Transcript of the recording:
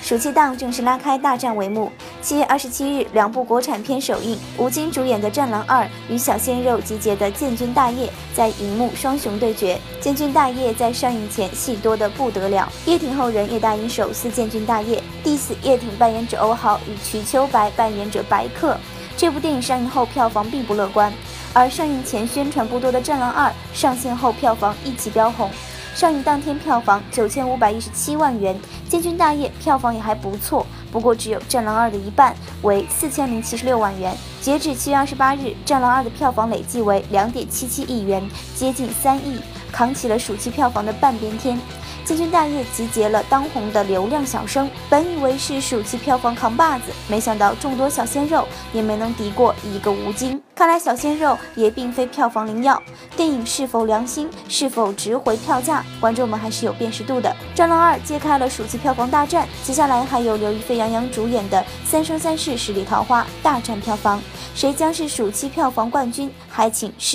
暑期档正式拉开大战帷幕。七月二十七日，两部国产片首映，吴京主演的《战狼二》与小鲜肉集结的《建军大业》在荧幕双雄对决。《建军大业》在上映前戏多得不得了，叶挺后人叶大鹰首次《建军大业》，弟子叶挺扮演者欧豪与瞿秋白扮演者白客。这部电影上映后票房并不乐观，而上映前宣传不多的《战狼二》上线后票房一起飙红。上映当天票房九千五百一十七万元，《建军大业》票房也还不错，不过只有《战狼二》的一半，为四千零七十六万元。截止七月二十八日，《战狼二》的票房累计为两点七七亿元，接近三亿，扛起了暑期票房的半边天。《建军大业》集结了当红的流量小生，本以为是暑期票房扛把子，没想到众多小鲜肉也没能敌过一个吴京。看来小鲜肉也并非票房灵药，电影是否良心，是否值回票价，观众们还是有辨识度的。《战狼二》揭开了暑期票房大战，接下来还有刘亦菲、杨洋主演的《三生三世十里桃花》大战票房，谁将是暑期票房冠军？还请拭。